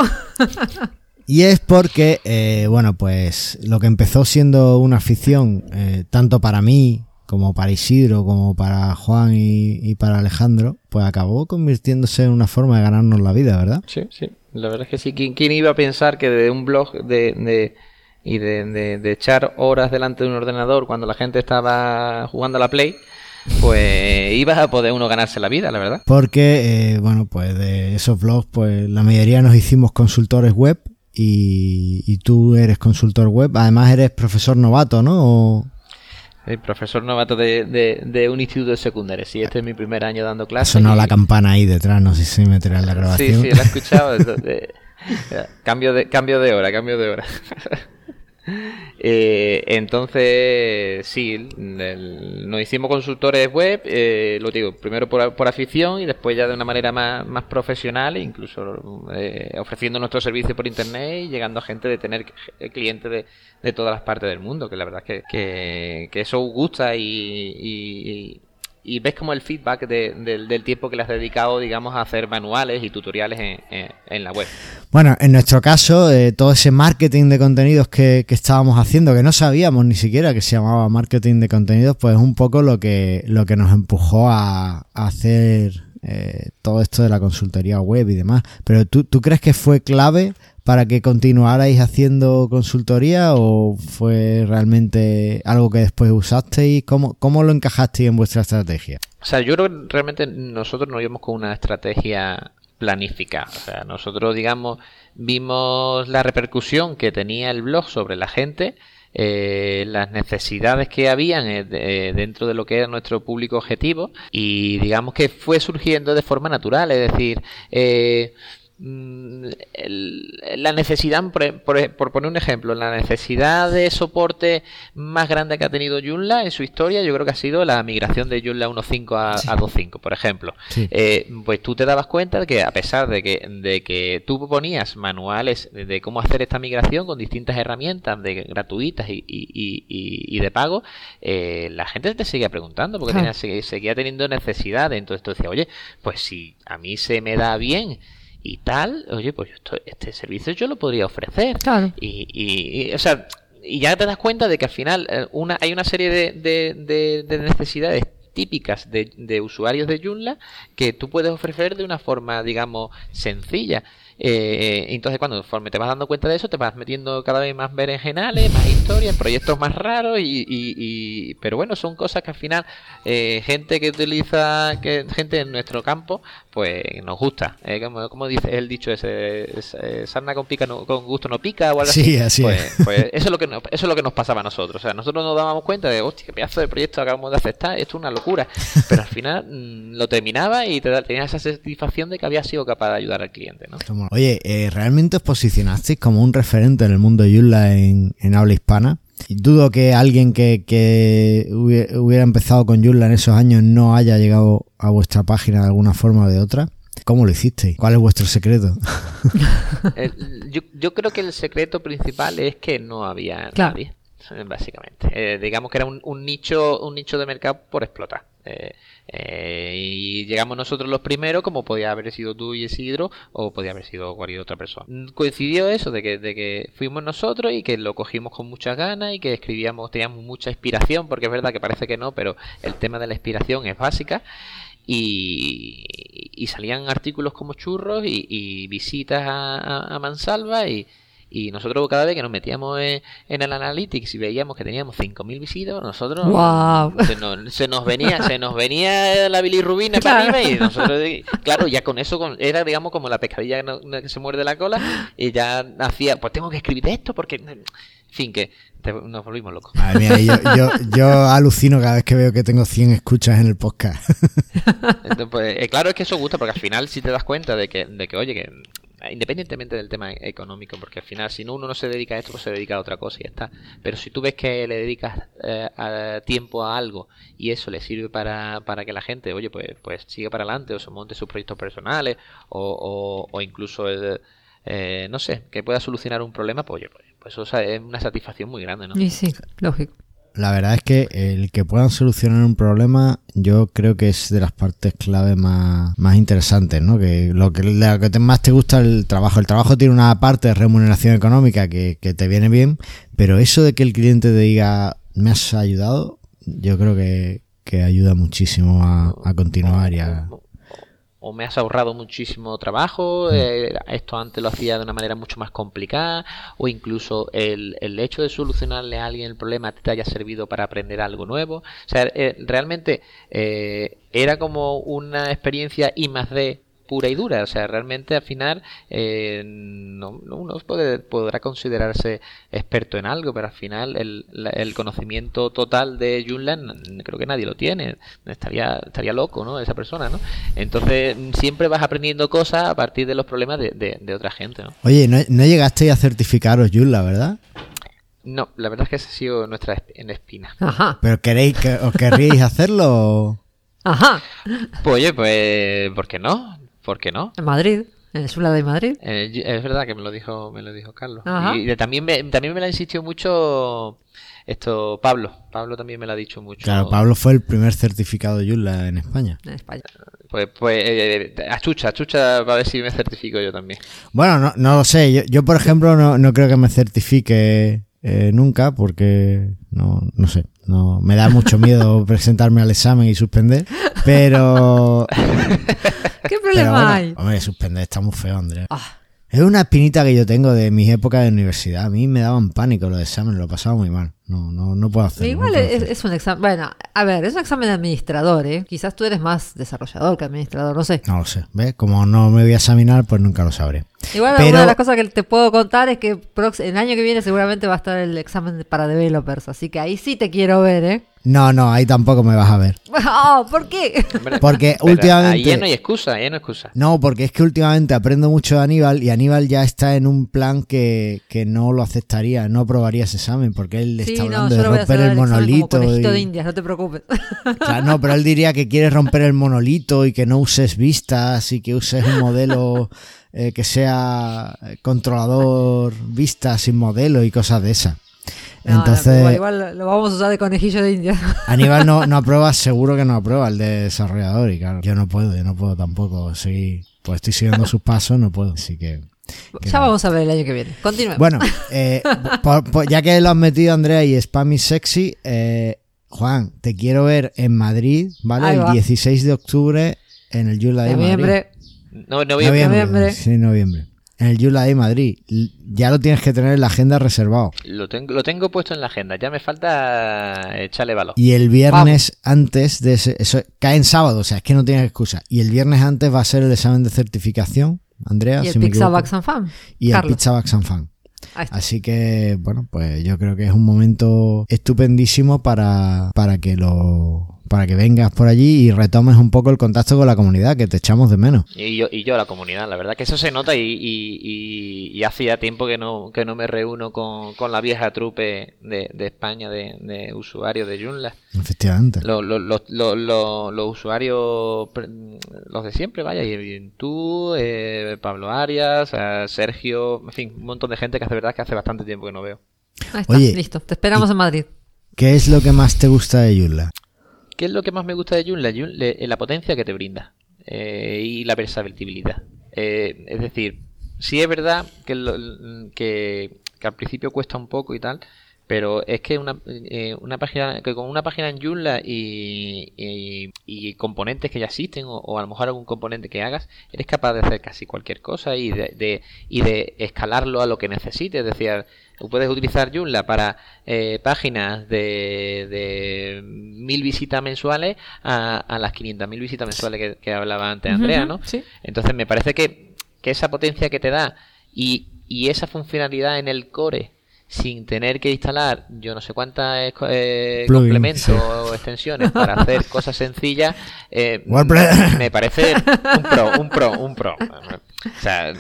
y es porque, eh, bueno, pues lo que empezó siendo una afición, eh, tanto para mí como para Isidro, como para Juan y, para Alejandro, pues acabó convirtiéndose en una forma de ganarnos la vida, ¿verdad?
Sí, sí. La verdad es que sí. ¿Quién, iba a pensar que de un blog de, y de, echar horas delante de un ordenador cuando la gente estaba jugando a la Play, pues iba a poder uno ganarse la vida, la verdad.
Porque, eh, bueno, pues de esos blogs, pues la mayoría nos hicimos consultores web y, y tú eres consultor web. Además eres profesor novato, ¿no?
El profesor novato de, de, un instituto de secundaria. Sí, este es mi primer año dando clases.
Sonó la campana ahí detrás, no sé si se meterá en la grabación.
Sí, sí, la he escuchado. cambio, de, cambio de hora, cambio de hora. Eh, entonces, sí, nos hicimos consultores web, eh, lo digo, primero por, afición y después ya de una manera más, más profesional, incluso eh, ofreciendo nuestro servicio por internet y llegando a gente de tener clientes de, de todas las partes del mundo, que la verdad es que, que, eso gusta y ves como el feedback del tiempo que le has dedicado, digamos, a hacer manuales y tutoriales en, la web.
Bueno, en nuestro caso, eh, todo ese marketing de contenidos que, estábamos haciendo, que no sabíamos ni siquiera que se llamaba marketing de contenidos, pues es un poco lo que, lo que nos empujó a, hacer eh, todo esto de la consultoría web y demás. Pero ¿tú, ¿tú crees que fue clave para que continuarais haciendo consultoría o fue realmente algo que después usasteis? ¿Cómo, cómo lo encajasteis en vuestra estrategia?
O sea, yo creo que realmente nosotros nos íbamos con una estrategia planificada. O sea, nosotros, digamos, vimos la repercusión que tenía el blog sobre la gente, eh, las necesidades que habían eh, dentro de lo que era nuestro público objetivo y digamos que fue surgiendo de forma natural. Es decir, eh, la necesidad, por, poner un ejemplo, la necesidad de soporte más grande que ha tenido Joomla en su historia, yo creo que ha sido la migración de Joomla 1.5 a, 2.5, por ejemplo. Eh, pues tú te dabas cuenta de que a pesar de que, de que tú ponías manuales de, cómo hacer esta migración con distintas herramientas de gratuitas y, y, de pago, eh, la gente te seguía preguntando porque tenía, seguía teniendo necesidades. Entonces tú decías, oye, pues si a mí se me da bien y tal, oye, pues este servicio yo lo podría ofrecer.
Claro.
Y, y, o sea, y ya te das cuenta de que al final eh, una, hay una serie de, de, de, necesidades típicas de, de, usuarios de Joomla que tú puedes ofrecer de una forma, digamos, sencilla. Eh, entonces, cuando conforme te vas dando cuenta de eso, te vas metiendo cada vez más berenjenales, más historias, proyectos más raros, y, y, pero bueno, son cosas que al final, eh, gente que utiliza, que gente en nuestro campo, pues nos gusta. Eh, como, dice el dicho ese, sarna con pica con gusto no pica o algo
sí, así.
pues, pues, eso es lo que nos, eso es lo que nos pasaba a nosotros. O sea, nosotros nos dábamos cuenta de, hostia, qué pedazo de proyecto acabamos de aceptar, esto es una locura. Pero al final mm, lo terminaba y te tenías esa satisfacción de que había sido capaz de ayudar al cliente, ¿no?
Oye, eh, ¿realmente os posicionasteis como un referente en el mundo de Joomla en, habla hispana? Dudo que alguien que, que hubiera empezado con Joomla en esos años no haya llegado a vuestra página de alguna forma o de otra. ¿Cómo lo hicisteis? ¿Cuál es vuestro secreto?
yo, creo que el secreto principal es que no había nadie, básicamente. Eh, digamos que era un, nicho un nicho de mercado por explotar. Eh, eh, y llegamos nosotros los primeros, como podía haber sido tú y Isidro, o podía haber sido cualquier otra persona. Coincidió eso, de que, de que fuimos nosotros y que lo cogimos con muchas ganas y que escribíamos, teníamos mucha inspiración, porque es verdad que parece que no, pero el tema de la inspiración es básica. Y, salían artículos como churros y, visitas a Mansalva y, y nosotros cada vez que nos metíamos en, el Analytics y veíamos que teníamos 5.000 visitas, nosotros se, nos, venía se nos venía la bilirrubina para arriba y nosotros, claro, ya con eso era, digamos, como la pescadilla que, se muerde la cola y ya hacía, pues tengo que escribir esto porque, en fin, que nos volvimos locos.
yo, alucino cada vez que veo que tengo 100 escuchas en el podcast.
pues, eh, claro, es que eso gusta porque al final si te das cuenta de que, de que oye, que independientemente del tema económico, porque al final si uno no se dedica a esto, pues se dedica a otra cosa y ya está. Pero si tú ves que le dedicas eh, tiempo a algo y eso le sirve para, para que la gente, oye, pues, pues siga para adelante o se monte sus proyectos personales o, o, incluso, eh, no sé, que pueda solucionar un problema, pues oye, pues, pues eso es una satisfacción muy grande, ¿no?
Y sí, lógico
la verdad es que el que puedan solucionar un problema yo creo que es de las partes clave más, más interesantes, ¿no? Que lo que, lo que más te gusta el trabajo. El trabajo tiene una parte de remuneración económica que, que te viene bien, pero eso de que el cliente te diga, me has ayudado, yo creo que, que ayuda muchísimo a, a continuar y a,
o me has ahorrado muchísimo trabajo, mm. eh, esto antes lo hacía de una manera mucho más complicada, o incluso el, el, hecho de solucionarle a alguien el problema te haya servido para aprender algo nuevo. O sea, eh, realmente eh, era como una experiencia I más D pura y dura. O sea, realmente al final eh, no, uno puede, podrá considerarse experto en algo, pero al final el, el conocimiento total de Junlan creo que nadie lo tiene. Estaría, estaría loco, ¿no? Esa persona, ¿no? Entonces siempre vas aprendiendo cosas a partir de los problemas de, de, otra gente, ¿no?
Oye, no, no llegasteis a certificaros Junla, ¿verdad?
No, la verdad es que esa ha sido nuestra en espina.
Ajá.
¿Pero queréis, que, os querríais hacerlo?
Ajá.
Pues oye, pues, ¿por qué no? ¿Por qué no?
En Madrid. En Sula de Madrid.
Eh, es verdad que me lo dijo, me lo dijo Carlos. Y, también me, también me lo ha insistido mucho esto Pablo. Pablo también me lo ha dicho mucho.
Claro, Pablo fue el primer certificado Yula en España.
En España.
Pues, pues eh, achucha, achucha para ver si me certifico yo también.
Bueno, no, no lo sé. Yo, yo por ejemplo, no, no creo que me certifique eh, nunca porque no, no sé, no me da mucho miedo presentarme al examen y suspender, pero
¿Qué problema hay?
Hombre, suspender está muy feo, Andrea. Ah. Es una espinita que yo tengo de mis épocas de universidad. A mí me daban pánico los exámenes, lo pasaba muy mal. No, no, no puedo hacerlo.
Igual es, un examen. Bueno, a ver, es un examen de administrador, ¿eh? Quizás tú eres más desarrollador que administrador, no sé.
No lo sé. ¿Ves? Como no me voy a examinar, pues nunca lo sabré.
Igual, una de las cosas que te puedo contar es que el año que viene seguramente va a estar el examen para developers. Así que ahí sí te quiero ver, ¿eh?
No, no, ahí tampoco me vas a ver.
Oh, ¿Por qué?
Porque últimamente.
Ahí no hay excusa, ahí no hay excusa.
No, porque es que últimamente aprendo mucho de Aníbal y Aníbal ya está en un plan que, no lo aceptaría, no aprobaría ese examen, porque él está hablando de romper el, monolito.
de Indias, no te preocupes.
no, pero él diría que quieres romper el monolito y que no uses vistas y que uses un modelo eh, que sea controlador vistas sin modelo y cosas de esas. Entonces,
igual, lo vamos a usar de conejillo de India.
Aníbal no, no aprueba, seguro que no aprueba el de desarrollador. Y claro, yo no puedo, yo no puedo tampoco seguir. Pues estoy siguiendo sus pasos, no puedo. Así que.
Ya vamos a ver el año que viene. Continuemos.
Bueno, eh, ya que lo has metido, Andrea, y Spam Sexy, eh, Juan, te quiero ver en Madrid, ¿vale? el 16 de octubre en el Yula de
Noviembre.
No, noviembre.
noviembre. Sí, noviembre en el Yula de Madrid. Ya lo tienes que tener en la agenda reservado.
Lo tengo, lo tengo puesto en la agenda, ya me falta echarle valor.
Y el viernes antes de ese, eso cae en sábado, o sea, es que no tienes excusa. Y el viernes antes va a ser el examen de certificación, Andrea.
Y el Pizza Bax and Fan.
Y el Pizza Bax and Fan. Así que, bueno, pues yo creo que es un momento estupendísimo para, para que lo para que vengas por allí y retomes un poco el contacto con la comunidad, que te echamos de menos.
Y yo, y yo la comunidad, la verdad que eso se nota y, y, y, hacía tiempo que no, que no me reúno con, con la vieja trupe de, de España de, usuarios de Joomla.
Efectivamente.
Los, los, los, los, usuarios, los de siempre, vaya, y tú, eh, Pablo Arias, eh, Sergio, en fin, un montón de gente que hace verdad que hace bastante tiempo que no veo.
Ahí está, listo. Te esperamos en Madrid.
¿Qué es lo que más te gusta de Joomla?
¿Qué es lo que más me gusta de Joomla? Eh, la potencia que te brinda eh, y la versatilidad. Eh, es decir, sí es verdad que, que, al principio cuesta un poco y tal, pero es que una, una página que con una página en Joomla y, y, componentes que ya existen o, a lo mejor algún componente que hagas eres capaz de hacer casi cualquier cosa y de, de, y de escalarlo a lo que necesites es decir puedes utilizar Joomla para eh, páginas de, de mil visitas mensuales a, a las 500.000 visitas mensuales que, hablaba antes Andrea, ¿no? Entonces me parece que, que, esa potencia que te da y, y esa funcionalidad en el core sin tener que instalar yo no sé cuántas eh, complementos o extensiones para hacer cosas sencillas, eh, me parece un pro, un pro, un pro. O sea,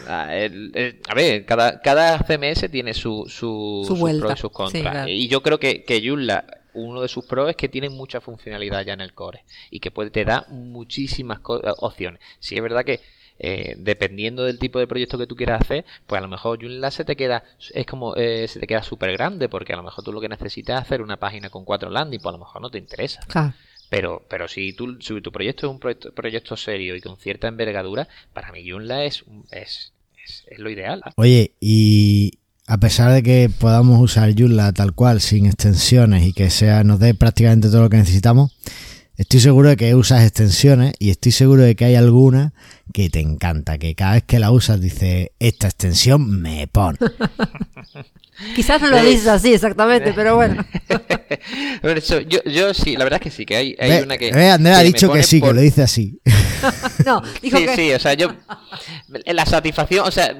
a ver, cada, cada CMS tiene su, su, sus pros y sus contras. Y yo creo que, que Joomla, uno de sus pros es que tiene mucha funcionalidad ya en el core y que puede, te da muchísimas opciones. Sí, es verdad que eh, dependiendo del tipo de proyecto que tú quieras hacer, pues a lo mejor Joomla se te queda, es como, eh, se te queda súper grande, porque a lo mejor tú lo que necesitas es hacer una página con cuatro landing, pues a lo mejor no te interesa. Pero, pero si, tú, si tu proyecto es un proyecto, proyecto, serio y con cierta envergadura, para mí Joomla es, es, es, lo ideal.
Oye, y a pesar de que podamos usar Joomla tal cual, sin extensiones y que sea nos dé prácticamente todo lo que necesitamos, Estoy seguro de que usas extensiones y estoy seguro de que hay alguna que te encanta, que cada vez que la usas dice, esta extensión me pone.
Quizás no lo dices así exactamente, pero bueno.
yo, yo sí, la verdad es que sí, que hay, hay una que.
Andrea ha dicho que sí, que lo dice así.
no, dijo
sí, sí, o sea, yo. La satisfacción, o sea,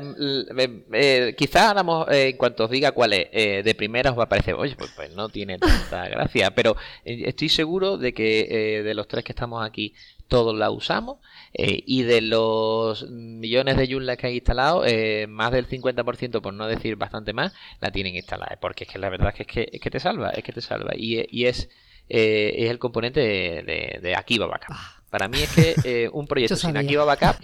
eh, quizás eh, en cuanto os diga cuál es, eh, de primera os va a parecer, oye, pues, pues no tiene tanta gracia, pero eh, estoy seguro de que de los tres que estamos aquí, todos la usamos eh, y de los millones de Joomla que hay instalado, eh, más del 50%, por no decir bastante más, la tienen instalada. Porque es que la verdad es que, es que, te salva, es que te salva. Y, y es, eh, es el componente de, de, Akiva Backup. Ah. Para mí es que un proyecto sin Akiva Backup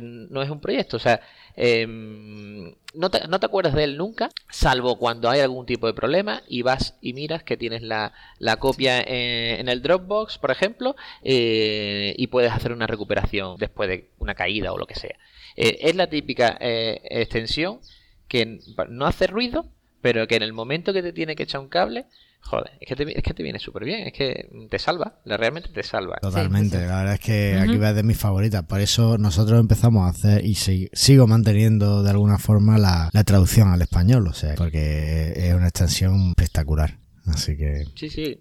no es un proyecto. O sea, em, no, te, no, te, acuerdas de él nunca, salvo cuando hay algún tipo de problema y vas y miras que tienes la, la copia en, el Dropbox, por ejemplo, eh, y puedes hacer una recuperación después de una caída o lo que sea. Eh, es la típica eh, extensión que no hace ruido, pero que en el momento que te tiene que echar un cable, Joder, es que te, es que te viene súper bien, es que te salva, realmente te salva.
Totalmente, la verdad es que aquí va de mis favoritas, por eso nosotros empezamos a hacer y sigo manteniendo de alguna forma la, la traducción al español, o sea, porque es una extensión espectacular. Así que.
Sí, sí.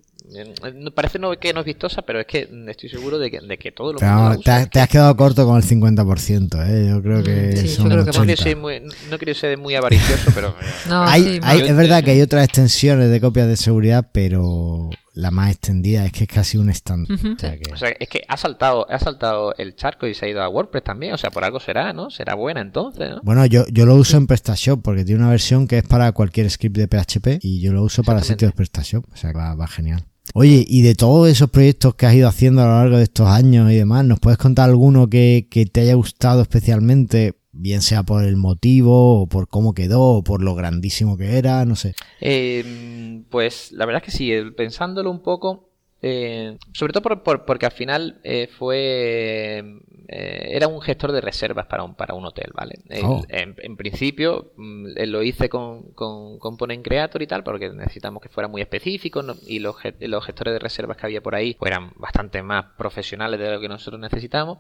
Parece no, que no es vistosa, pero es que estoy seguro de que, de que todo lo
pero te, has quedado corto con el 50%, ¿eh? Yo creo que. Sí, yo creo que
no, quiero muy, no quiero ser muy avaricioso, pero.
no, hay, hay, es verdad que hay otras extensiones de copias de seguridad, pero la más extendida es que es casi un stand.
o, sea es que ha saltado, ha saltado el charco y se ha ido a WordPress también. O sea, por algo será, ¿no? Será buena entonces, ¿no?
Bueno, yo, yo lo uso en PrestaShop porque tiene una versión que es para cualquier script de PHP y yo lo uso para sitios de PrestaShop. O sea, va, va genial. Oye, y de todos esos proyectos que has ido haciendo a lo largo de estos años y demás, ¿nos puedes contar alguno que, te haya gustado especialmente? bien sea por el motivo o por cómo quedó o por lo grandísimo que era, no sé.
Eh, pues la verdad es que sí, pensándolo un poco, eh, sobre todo por, porque al final eh, fue eh, era un gestor de reservas para un para un hotel, ¿vale? Oh. En, principio mm, lo hice con, con Component Creator y tal, porque necesitamos que fuera muy específico y los, los gestores de reservas que había por ahí pues, eran bastante más profesionales de lo que nosotros necesitamos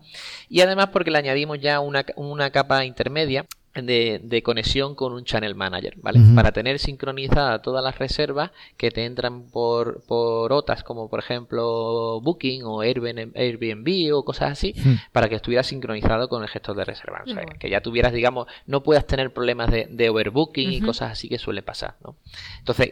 y además porque le añadimos ya una, una capa intermedia de, conexión con un channel manager, ¿vale? Para tener sincronizadas todas las reservas que te entran por, por OTAs, como por ejemplo Booking o Airbnb o cosas así, para que estuviera sincronizado con el gestor de. O sea, que ya tuvieras, digamos, no puedas tener problemas de, overbooking y cosas así que suele pasar, ¿no? Entonces,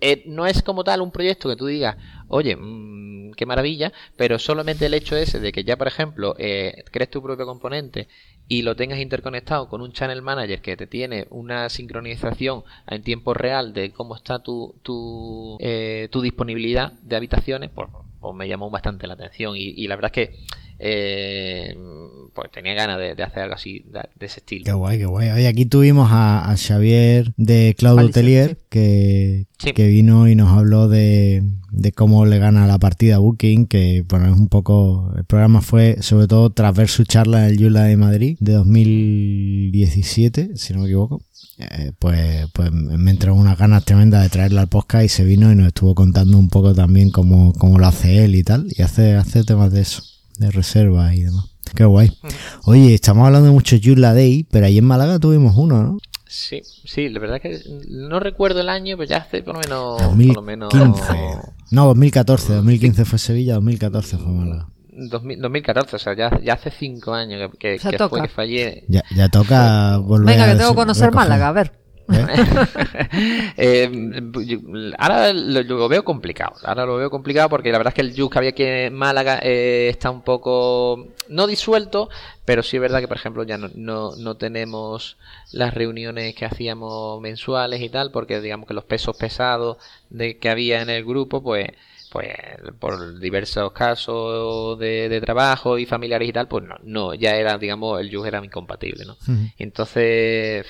eh, no es como tal un proyecto que tú digas, oye, mm, qué maravilla, pero solamente el hecho ese de que ya, por ejemplo, eh, crees tu propio componente y lo tengas interconectado con un channel manager que te tiene una sincronización en tiempo real de cómo está tu, tu, eh, tu disponibilidad de habitaciones, pues, pues, me llamó bastante la atención y, y la verdad es que eh, pues tenía ganas de, hacer algo así de, ese estilo.
Qué guay, qué guay. Hoy aquí tuvimos a, Xavier de Cloud Hotelier que, que vino y nos habló de, de cómo le gana la partida a Booking, que bueno, es un poco, el programa fue sobre todo tras ver su charla en el Yula de Madrid de 2017, si no me equivoco. Eh, pues, pues me entró unas ganas tremendas de traerla al podcast y se vino y nos estuvo contando un poco también cómo, cómo lo hace él y tal, y hace, hace temas de eso de reserva y demás. Qué guay. Oye, estamos hablando de muchos Yula Day, pero ahí en Málaga tuvimos uno, ¿no?
Sí, sí, la verdad es que no recuerdo el año, pero ya hace por lo menos...
2015. No, 2014, 2015 fue Sevilla, 2014 fue Málaga.
2014, o sea, ya, ya hace cinco años que, que, fue que fallé.
Ya, ya toca volver
Venga, que tengo que conocer Málaga, a ver.
Eh, ahora lo, veo complicado. Ahora lo veo complicado porque la verdad es que el Yus que había aquí en Málaga eh, está un poco no disuelto, pero sí es verdad que por ejemplo ya no, no, no, tenemos las reuniones que hacíamos mensuales y tal, porque digamos que los pesos pesados de que había en el grupo, pues pues por diversos casos de, trabajo y familiares y tal, pues no, no ya era, digamos, el Yus era incompatible, ¿no? Entonces,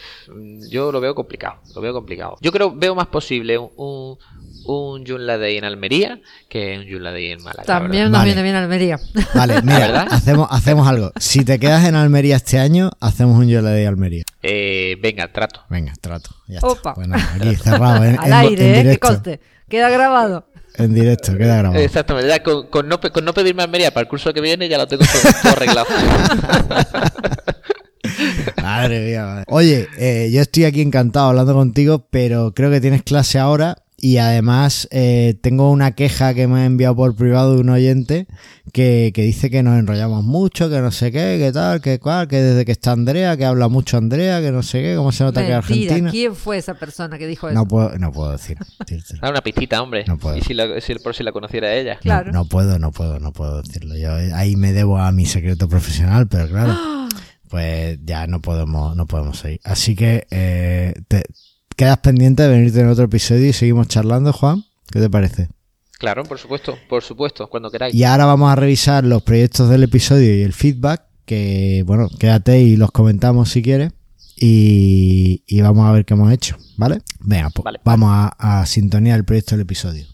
yo lo veo complicado, lo veo complicado. Yo creo, veo más posible un, un, un Day en Almería que un Joomla Day en Málaga.
También nos viene bien Almería.
Vale, mira, hacemos, hacemos algo. Si te quedas en Almería este año, hacemos un Joomla Day Almería.
Eh, venga, trato.
Venga, trato. Ya Opa. Bueno, aquí cerrado.
Al aire, ¿eh? Que coste. Queda grabado.
En directo, queda grabado.
Exactamente, ya con, con, no, con no pedirme Almería para el curso que viene ya lo tengo todo, arreglado.
Madre mía, madre. Oye, eh, yo estoy aquí encantado hablando contigo, pero creo que tienes clase ahora y además eh, tengo una queja que me ha enviado por privado de un oyente que, dice que nos enrollamos mucho, que no sé qué, que tal, que cual, que desde que está Andrea, que habla mucho Andrea, que no sé qué, cómo se nota que es Argentina.
¿Quién fue esa persona que dijo eso?
No puedo, no puedo decir.
Da una pistita, hombre. No puedo. Y si, por si la conociera ella.
Claro. No, puedo, no puedo, no puedo decirlo. Yo eh, ahí me debo a mi secreto profesional, pero claro. pues ya no podemos, no podemos seguir. Así que eh, te, quedas pendiente de venirte en otro episodio y seguimos charlando, Juan. ¿Qué te parece?
Claro, por supuesto, por supuesto, cuando queráis.
Y ahora vamos a revisar los proyectos del episodio y el feedback, que bueno, quédate y los comentamos si quieres. Y, vamos a ver qué hemos hecho, ¿vale? Venga, pues vamos a, a sintonía el proyecto del episodio.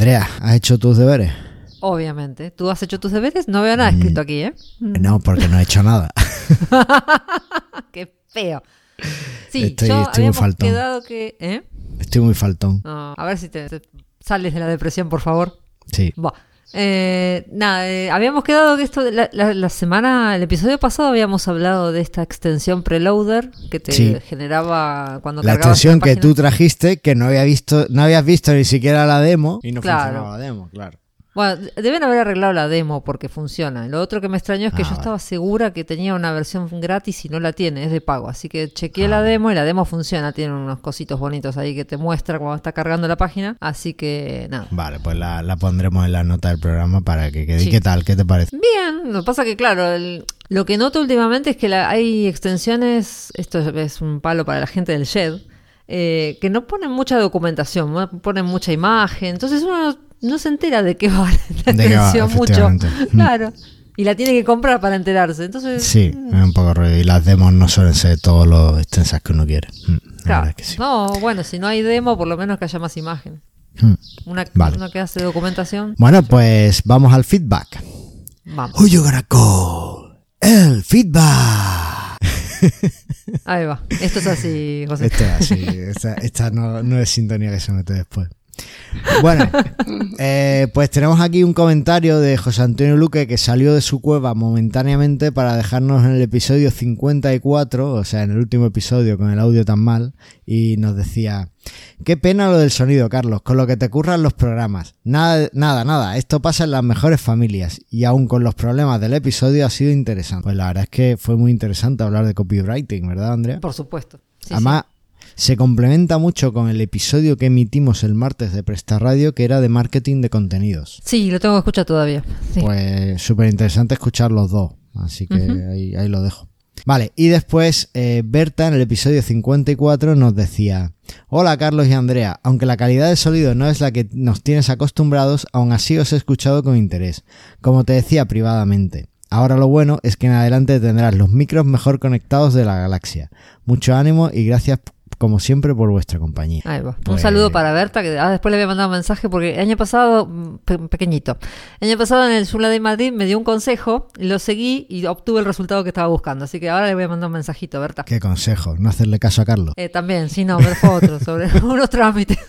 Andrea, ¿has hecho tus deberes?
Obviamente. ¿Tú has hecho tus deberes? No veo nada escrito aquí, ¿eh?
No, porque no he hecho nada.
Qué feo. Sí, estoy, yo estoy muy faltón. quedado que... ¿eh?
Estoy muy faltón.
a ver si te, sales de la depresión, por favor.
Sí.
Eh, nada, eh, habíamos quedado que esto, la, la, semana, el episodio pasado habíamos hablado de esta extensión preloader que te generaba cuando
La extensión que tú trajiste, que no había visto, no habías visto ni siquiera la demo. Y no funcionaba la demo, claro.
Bueno, deben haber arreglado la demo porque funciona. Lo otro que me extrañó es que ah, yo estaba segura que tenía una versión gratis y no la tiene, es de pago. Así que chequeé la ah. demo y la demo funciona. Tiene unos cositos bonitos ahí que te muestra cuando está cargando la página. Así que nada.
Vale, pues la, pondremos en la nota del programa para que quede. ¿Qué tal? ¿Qué te parece?
Bien, lo que pasa que, claro, lo que noto últimamente es que hay extensiones. Esto es un palo para la gente del Shed. Eh, que no ponen mucha documentación, ponen mucha imagen. Entonces uno no se entera de qué va la extensión mucho. Claro. Y la tiene que comprar para enterarse. Entonces,
sí, mm. es un poco ruido. Y las demos no suelen ser todos los extensas que uno quiere. Mm, claro.
No, bueno, si no hay demo, por lo menos que haya más imagen. Mm. Una, una, que hace documentación.
Bueno, pues vamos al feedback.
Vamos. Who
you gonna call? El feedback.
Ahí va. Esto es así, José.
Esto es así. Esta, no, no, es sintonía que se mete después. Bueno, eh, pues tenemos aquí un comentario de José Antonio Luque que salió de su cueva momentáneamente para dejarnos en el episodio 54, o sea, en el último episodio con el audio tan mal, y nos decía, qué pena lo del sonido, Carlos, con lo que te curran los programas. Nada, nada, nada, esto pasa en las mejores familias, y aún con los problemas del episodio ha sido interesante. Pues la verdad es que fue muy interesante hablar de copywriting, ¿verdad, Andrea?
Por supuesto.
Además, se complementa mucho con el episodio que emitimos el martes de Presta Radio, que era de marketing de contenidos.
Sí, lo tengo que escuchar todavía.
Pues súper interesante escuchar los dos, así que ahí, lo dejo. Vale, y después eh, Berta en el episodio 54 nos decía, hola Carlos y Andrea, aunque la calidad de sonido no es la que nos tienes acostumbrados, aún así os he escuchado con interés, como te decía privadamente. Ahora lo bueno es que en adelante tendrás los micros mejor conectados de la galaxia. Mucho ánimo y gracias como siempre, por vuestra compañía.
Un pues saludo para Berta, que ah, después le había mandado un mensaje, porque el año pasado, mm, pequeñito, el año pasado en el Zula de Madrid me dio un consejo, lo seguí y obtuve el resultado que estaba buscando. Así que ahora le voy a mandar un mensajito, Berta.
¿Qué consejo? ¿No hacerle caso a Carlos?
Eh, también, sí, no, pero fue otro, sobre unos trámites.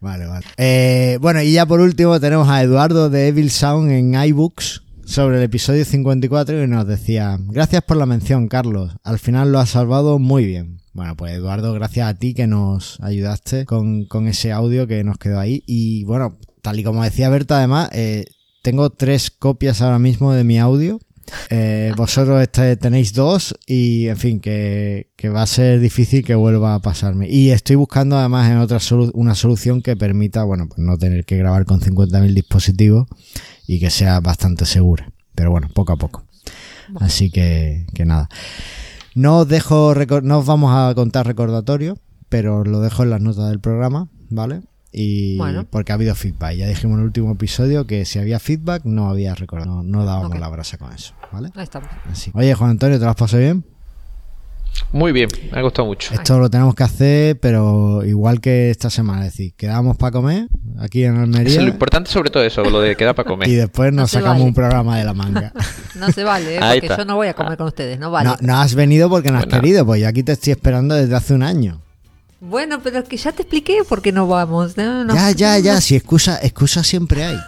Vale, vale. Eh, bueno, y ya por último tenemos a Eduardo de Evil Sound en iBooks sobre el episodio 54 y nos decía, gracias por la mención, Carlos. Al final lo has salvado muy bien. Bueno, pues Eduardo, gracias a ti que nos ayudaste con, ese audio que nos quedó ahí. Y bueno, tal y como decía Berta, además, eh, tengo tres copias ahora mismo de mi audio. Eh, vosotros este, tenéis dos y en fin, que, va a ser difícil que vuelva a pasarme. Y estoy buscando además en otra una solución que permita, bueno, pues no tener que grabar con 50.000 dispositivos y que sea bastante segura. Pero bueno, poco a poco. Así que, que nada. No os dejo, no os vamos a contar recordatorio, pero lo dejo en las notas del programa, ¿vale? Y porque ha habido feedback. Ya dijimos en el último episodio que si había feedback no había recordado, no, dábamos la brasa con eso, ¿vale?
Ahí estamos.
Oye, Juan Antonio, ¿te lo has pasado bien?
Muy bien, me ha gustado mucho.
Esto lo tenemos que hacer, pero igual que esta semana, es decir, quedamos para comer aquí en Almería.
lo importante sobre todo eso, lo de quedar para comer.
Y después nos sacamos un programa de la manga.
no se vale, ¿eh? porque yo no voy a comer con ustedes, no vale.
No, has venido porque no has querido, pues yo aquí te estoy esperando desde hace un año.
Bueno, pero es que ya te expliqué por qué no vamos.
ya, ya, ya, si excusa, excusa siempre hay.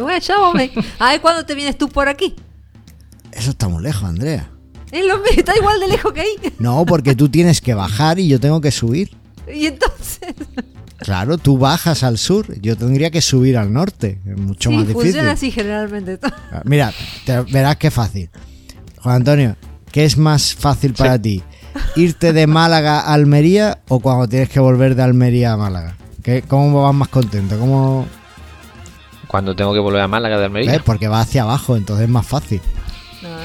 bueno, ya vos A ver, ¿cuándo te vienes tú por aquí?
Eso está muy lejos, Andrea.
Lo mismo, está igual de lejos que ahí.
No, porque tú tienes que bajar y yo tengo que subir.
Y entonces.
Claro, tú bajas al sur, yo tendría que subir al norte. Es mucho más difícil.
Funciona así generalmente.
Ah, mira, verás qué fácil. Juan Antonio, ¿qué es más fácil para ti? ¿Irte de Málaga a Almería o cuando tienes que volver de Almería a Málaga? ¿Qué, ¿Cómo vas más contento? ¿Cómo...
Cuando tengo que volver a Málaga de Almería.
Porque va hacia abajo, entonces es más fácil.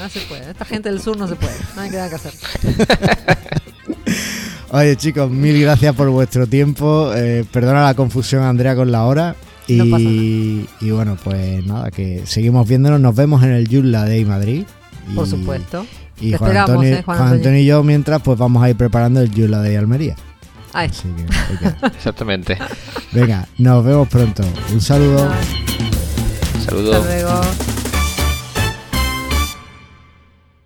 No, no se puede. Esta gente del sur no se puede. No hay nada que hacer.
Oye, chicos, mil gracias por vuestro tiempo. Eh, perdona la confusión, Andrea, con la hora. Y, y bueno, pues nada, que seguimos viéndonos. Nos vemos en el Yula Day Madrid.
por supuesto.
Y Juan, Antonio, eh, Juan, Antonio, y yo, mientras, pues vamos a ir preparando el Yula Day Almería.
Ahí.
Exactamente.
Venga, nos vemos pronto. Un saludo.
Saludos.
Hasta luego.